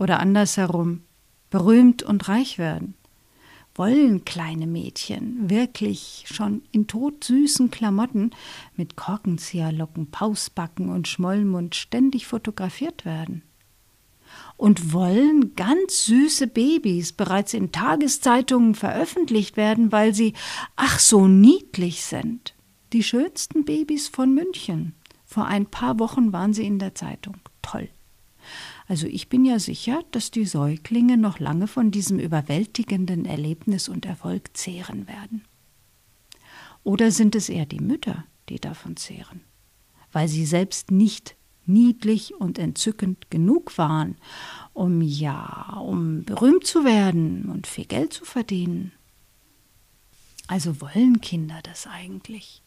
oder andersherum berühmt und reich werden? Wollen kleine Mädchen wirklich schon in todsüßen Klamotten mit Korkenzieherlocken, Pausbacken und Schmollmund ständig fotografiert werden? Und wollen ganz süße Babys bereits in Tageszeitungen veröffentlicht werden, weil sie ach so niedlich sind? Die schönsten Babys von München. Vor ein paar Wochen waren sie in der Zeitung. Toll. Also ich bin ja sicher, dass die Säuglinge noch lange von diesem überwältigenden Erlebnis und Erfolg zehren werden. Oder sind es eher die Mütter, die davon zehren, weil sie selbst nicht niedlich und entzückend genug waren, um ja, um berühmt zu werden und viel Geld zu verdienen. Also wollen Kinder das eigentlich?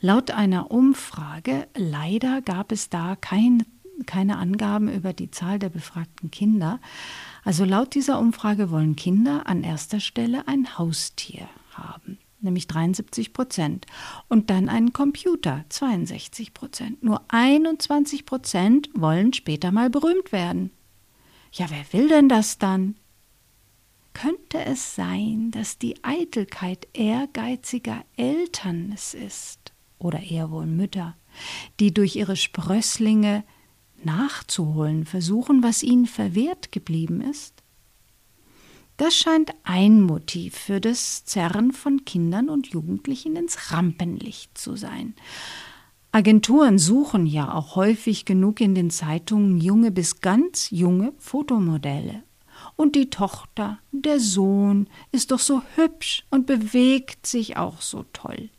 Laut einer Umfrage, leider gab es da kein, keine Angaben über die Zahl der befragten Kinder, also laut dieser Umfrage wollen Kinder an erster Stelle ein Haustier haben, nämlich 73 Prozent, und dann einen Computer, 62 Prozent. Nur 21 Prozent wollen später mal berühmt werden. Ja, wer will denn das dann? Könnte es sein, dass die Eitelkeit ehrgeiziger Eltern es ist, oder eher wohl Mütter, die durch ihre Sprösslinge nachzuholen versuchen, was ihnen verwehrt geblieben ist? Das scheint ein Motiv für das Zerren von Kindern und Jugendlichen ins Rampenlicht zu sein. Agenturen suchen ja auch häufig genug in den Zeitungen junge bis ganz junge Fotomodelle und die Tochter, der Sohn, ist doch so hübsch und bewegt sich auch so toll.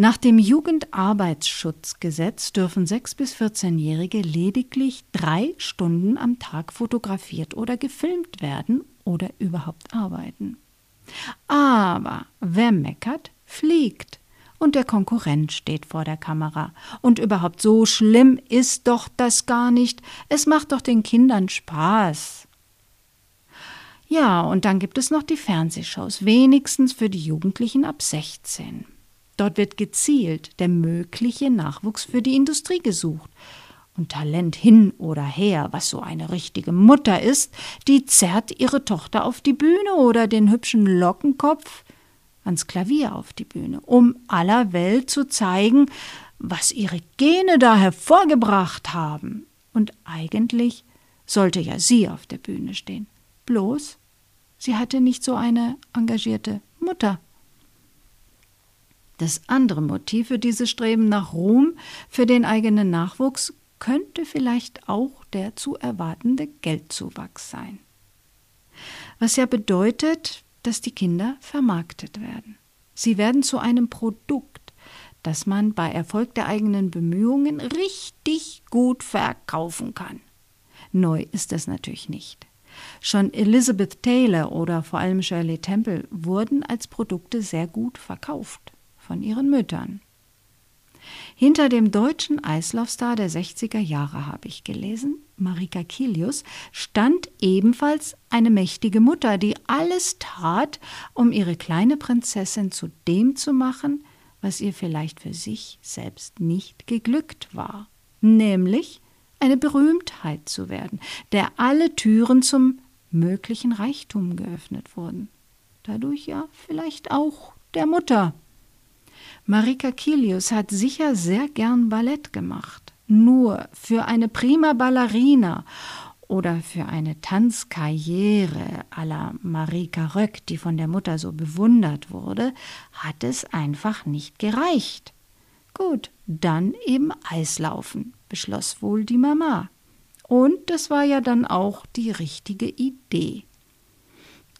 Nach dem Jugendarbeitsschutzgesetz dürfen 6- bis 14-Jährige lediglich drei Stunden am Tag fotografiert oder gefilmt werden oder überhaupt arbeiten. Aber wer meckert, fliegt. Und der Konkurrent steht vor der Kamera. Und überhaupt so schlimm ist doch das gar nicht. Es macht doch den Kindern Spaß. Ja, und dann gibt es noch die Fernsehshows, wenigstens für die Jugendlichen ab 16. Dort wird gezielt der mögliche Nachwuchs für die Industrie gesucht. Und Talent hin oder her, was so eine richtige Mutter ist, die zerrt ihre Tochter auf die Bühne oder den hübschen Lockenkopf ans Klavier auf die Bühne, um aller Welt zu zeigen, was ihre Gene da hervorgebracht haben. Und eigentlich sollte ja sie auf der Bühne stehen. Bloß Sie hatte nicht so eine engagierte Mutter. Das andere Motiv für dieses Streben nach Ruhm für den eigenen Nachwuchs könnte vielleicht auch der zu erwartende Geldzuwachs sein. Was ja bedeutet, dass die Kinder vermarktet werden. Sie werden zu einem Produkt, das man bei Erfolg der eigenen Bemühungen richtig gut verkaufen kann. Neu ist es natürlich nicht. Schon Elizabeth Taylor oder vor allem Shirley Temple wurden als Produkte sehr gut verkauft von ihren Müttern. Hinter dem deutschen Eislaufstar der 60er Jahre habe ich gelesen, Marika Kilius, stand ebenfalls eine mächtige Mutter, die alles tat, um ihre kleine Prinzessin zu dem zu machen, was ihr vielleicht für sich selbst nicht geglückt war, nämlich eine Berühmtheit zu werden, der alle Türen zum möglichen Reichtum geöffnet wurden. Dadurch ja vielleicht auch der Mutter. Marika Kilius hat sicher sehr gern Ballett gemacht. Nur für eine prima Ballerina oder für eine Tanzkarriere à la Marika Röck, die von der Mutter so bewundert wurde, hat es einfach nicht gereicht. Gut, dann eben Eislaufen, beschloss wohl die Mama. Und das war ja dann auch die richtige Idee.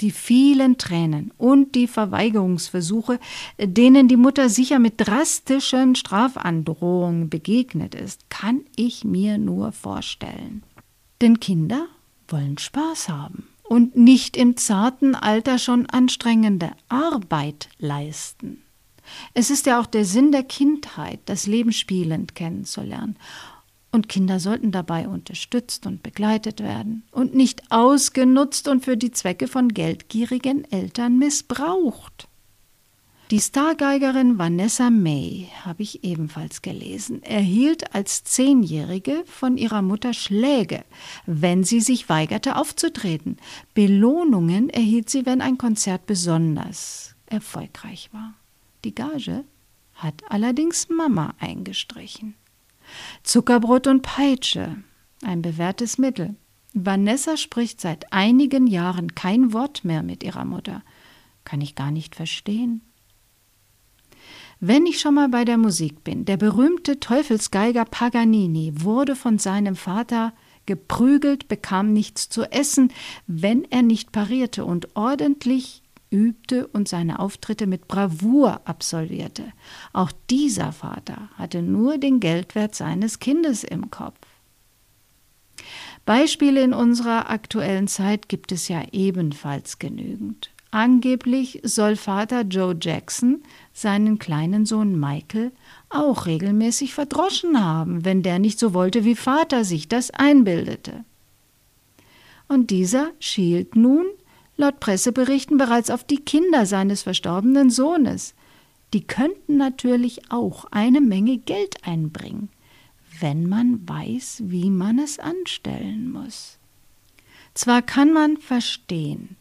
Die vielen Tränen und die Verweigerungsversuche, denen die Mutter sicher mit drastischen Strafandrohungen begegnet ist, kann ich mir nur vorstellen. Denn Kinder wollen Spaß haben und nicht im zarten Alter schon anstrengende Arbeit leisten. Es ist ja auch der Sinn der Kindheit, das Leben spielend kennenzulernen. Und Kinder sollten dabei unterstützt und begleitet werden und nicht ausgenutzt und für die Zwecke von geldgierigen Eltern missbraucht. Die Stargeigerin Vanessa May, habe ich ebenfalls gelesen, erhielt als Zehnjährige von ihrer Mutter Schläge, wenn sie sich weigerte aufzutreten. Belohnungen erhielt sie, wenn ein Konzert besonders erfolgreich war. Die Gage hat allerdings Mama eingestrichen. Zuckerbrot und Peitsche, ein bewährtes Mittel. Vanessa spricht seit einigen Jahren kein Wort mehr mit ihrer Mutter. Kann ich gar nicht verstehen. Wenn ich schon mal bei der Musik bin, der berühmte Teufelsgeiger Paganini wurde von seinem Vater geprügelt, bekam nichts zu essen, wenn er nicht parierte und ordentlich übte und seine Auftritte mit Bravour absolvierte. Auch dieser Vater hatte nur den Geldwert seines Kindes im Kopf. Beispiele in unserer aktuellen Zeit gibt es ja ebenfalls genügend. Angeblich soll Vater Joe Jackson seinen kleinen Sohn Michael auch regelmäßig verdroschen haben, wenn der nicht so wollte, wie Vater sich das einbildete. Und dieser schielt nun, laut Presseberichten, bereits auf die Kinder seines verstorbenen Sohnes. Die könnten natürlich auch eine Menge Geld einbringen, wenn man weiß, wie man es anstellen muss. Zwar kann man verstehen,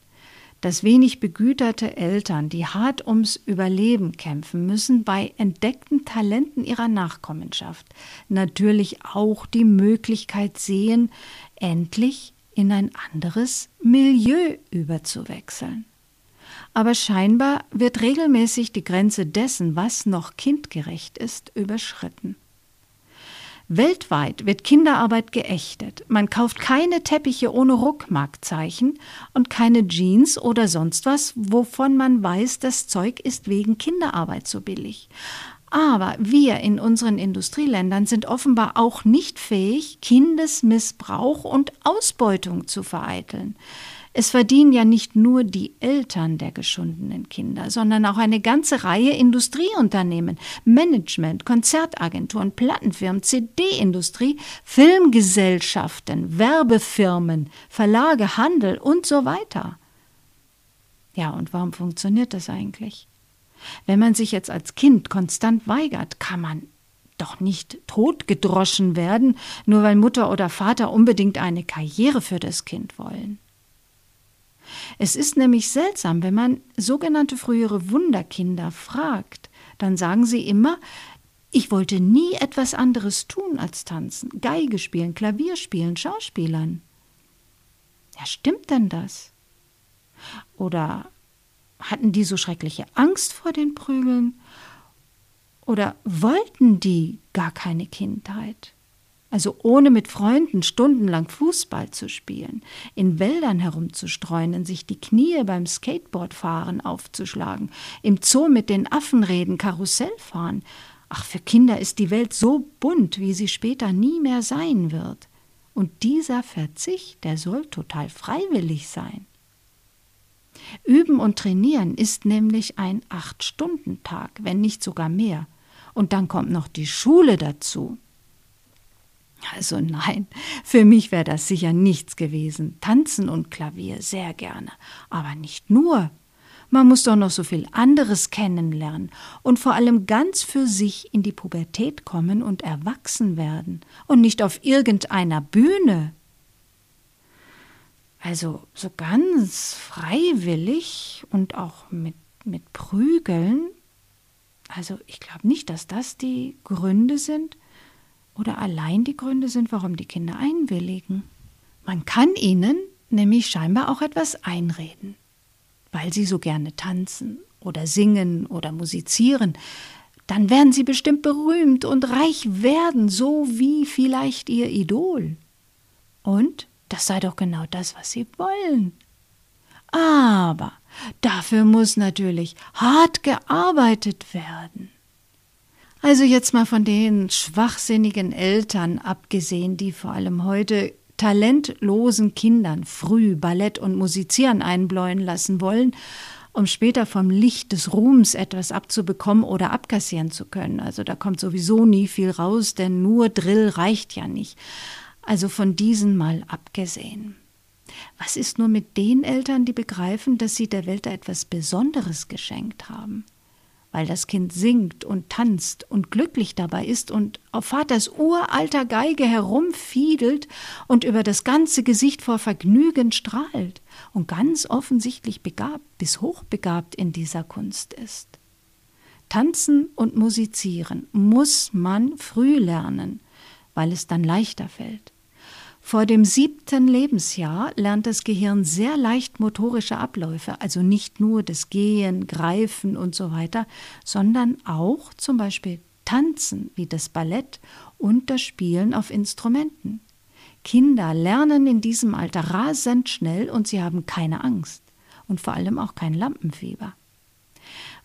dass wenig begüterte Eltern, die hart ums Überleben kämpfen müssen, bei entdeckten Talenten ihrer Nachkommenschaft natürlich auch die Möglichkeit sehen, endlich in ein anderes Milieu überzuwechseln. Aber scheinbar wird regelmäßig die Grenze dessen, was noch kindgerecht ist, überschritten. Weltweit wird Kinderarbeit geächtet. Man kauft keine Teppiche ohne Ruckmarkzeichen und keine Jeans oder sonst was, wovon man weiß, das Zeug ist wegen Kinderarbeit so billig. Aber wir in unseren Industrieländern sind offenbar auch nicht fähig, Kindesmissbrauch und Ausbeutung zu vereiteln. Es verdienen ja nicht nur die Eltern der geschundenen Kinder, sondern auch eine ganze Reihe Industrieunternehmen, Management, Konzertagenturen, Plattenfirmen, CD-Industrie, Filmgesellschaften, Werbefirmen, Verlage, Handel und so weiter. Ja, und warum funktioniert das eigentlich? Wenn man sich jetzt als Kind konstant weigert, kann man doch nicht totgedroschen werden, nur weil Mutter oder Vater unbedingt eine Karriere für das Kind wollen. Es ist nämlich seltsam, wenn man sogenannte frühere Wunderkinder fragt, dann sagen sie immer, ich wollte nie etwas anderes tun als tanzen, Geige spielen, Klavier spielen, Schauspielern. Ja, stimmt denn das? Oder hatten die so schreckliche Angst vor den Prügeln? Oder wollten die gar keine Kindheit? Also ohne mit Freunden stundenlang Fußball zu spielen, in Wäldern herumzustreuen, sich die Knie beim Skateboardfahren aufzuschlagen, im Zoo mit den Affen reden, Karussell fahren. Ach, für Kinder ist die Welt so bunt, wie sie später nie mehr sein wird. Und dieser Verzicht, der soll total freiwillig sein. Üben und trainieren ist nämlich ein Acht-Stunden-Tag, wenn nicht sogar mehr. Und dann kommt noch die Schule dazu. Also nein, für mich wäre das sicher nichts gewesen. Tanzen und Klavier sehr gerne, aber nicht nur. Man muss doch noch so viel anderes kennenlernen und vor allem ganz für sich in die Pubertät kommen und erwachsen werden und nicht auf irgendeiner Bühne. Also so ganz freiwillig und auch mit, mit Prügeln. Also ich glaube nicht, dass das die Gründe sind, oder allein die Gründe sind, warum die Kinder einwilligen. Man kann ihnen nämlich scheinbar auch etwas einreden, weil sie so gerne tanzen oder singen oder musizieren. Dann werden sie bestimmt berühmt und reich werden, so wie vielleicht ihr Idol. Und das sei doch genau das, was sie wollen. Aber dafür muss natürlich hart gearbeitet werden. Also jetzt mal von den schwachsinnigen Eltern abgesehen, die vor allem heute talentlosen Kindern früh Ballett und Musizieren einbläuen lassen wollen, um später vom Licht des Ruhms etwas abzubekommen oder abkassieren zu können. Also da kommt sowieso nie viel raus, denn nur Drill reicht ja nicht. Also von diesen mal abgesehen. Was ist nur mit den Eltern, die begreifen, dass sie der Welt etwas Besonderes geschenkt haben? Weil das Kind singt und tanzt und glücklich dabei ist und auf Vaters uralter Geige herumfiedelt und über das ganze Gesicht vor Vergnügen strahlt und ganz offensichtlich begabt bis hochbegabt in dieser Kunst ist. Tanzen und musizieren muss man früh lernen, weil es dann leichter fällt. Vor dem siebten Lebensjahr lernt das Gehirn sehr leicht motorische Abläufe, also nicht nur das Gehen, Greifen und so weiter, sondern auch zum Beispiel Tanzen wie das Ballett und das Spielen auf Instrumenten. Kinder lernen in diesem Alter rasend schnell und sie haben keine Angst und vor allem auch kein Lampenfieber.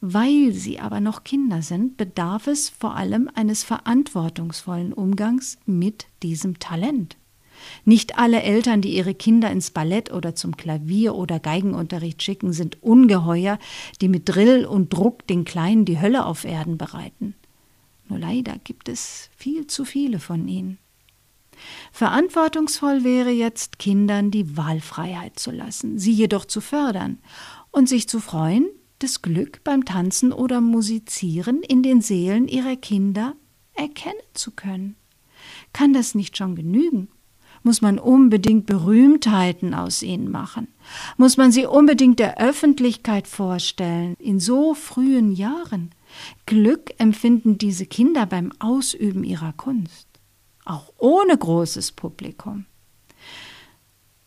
Weil sie aber noch Kinder sind, bedarf es vor allem eines verantwortungsvollen Umgangs mit diesem Talent. Nicht alle Eltern, die ihre Kinder ins Ballett oder zum Klavier oder Geigenunterricht schicken, sind Ungeheuer, die mit Drill und Druck den Kleinen die Hölle auf Erden bereiten. Nur leider gibt es viel zu viele von ihnen. Verantwortungsvoll wäre jetzt, Kindern die Wahlfreiheit zu lassen, sie jedoch zu fördern und sich zu freuen, das Glück beim Tanzen oder Musizieren in den Seelen ihrer Kinder erkennen zu können. Kann das nicht schon genügen? Muss man unbedingt Berühmtheiten aus ihnen machen? Muss man sie unbedingt der Öffentlichkeit vorstellen, in so frühen Jahren? Glück empfinden diese Kinder beim Ausüben ihrer Kunst, auch ohne großes Publikum.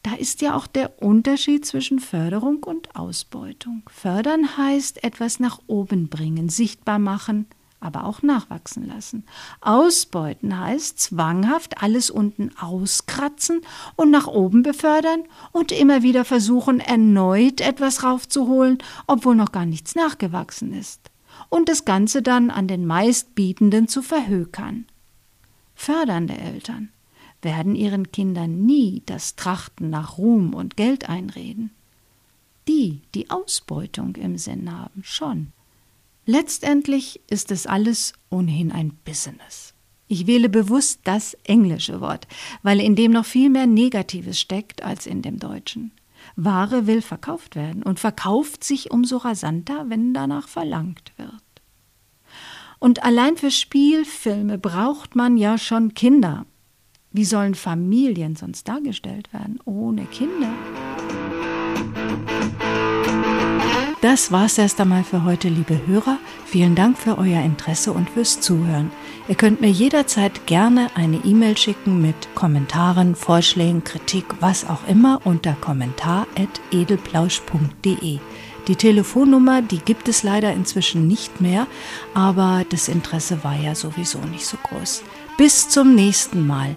Da ist ja auch der Unterschied zwischen Förderung und Ausbeutung. Fördern heißt etwas nach oben bringen, sichtbar machen, aber auch nachwachsen lassen. Ausbeuten heißt zwanghaft alles unten auskratzen und nach oben befördern und immer wieder versuchen, erneut etwas raufzuholen, obwohl noch gar nichts nachgewachsen ist. Und das Ganze dann an den meistbietenden zu verhökern. Fördernde Eltern werden ihren Kindern nie das Trachten nach Ruhm und Geld einreden. Die, die Ausbeutung im Sinn haben, schon. Letztendlich ist es alles ohnehin ein Business. Ich wähle bewusst das englische Wort, weil in dem noch viel mehr Negatives steckt als in dem deutschen. Ware will verkauft werden und verkauft sich umso rasanter, wenn danach verlangt wird. Und allein für Spielfilme braucht man ja schon Kinder. Wie sollen Familien sonst dargestellt werden ohne Kinder? Das war's erst einmal für heute, liebe Hörer. Vielen Dank für euer Interesse und fürs Zuhören. Ihr könnt mir jederzeit gerne eine E-Mail schicken mit Kommentaren, Vorschlägen, Kritik, was auch immer unter kommentar.edelplausch.de. Die Telefonnummer, die gibt es leider inzwischen nicht mehr, aber das Interesse war ja sowieso nicht so groß. Bis zum nächsten Mal.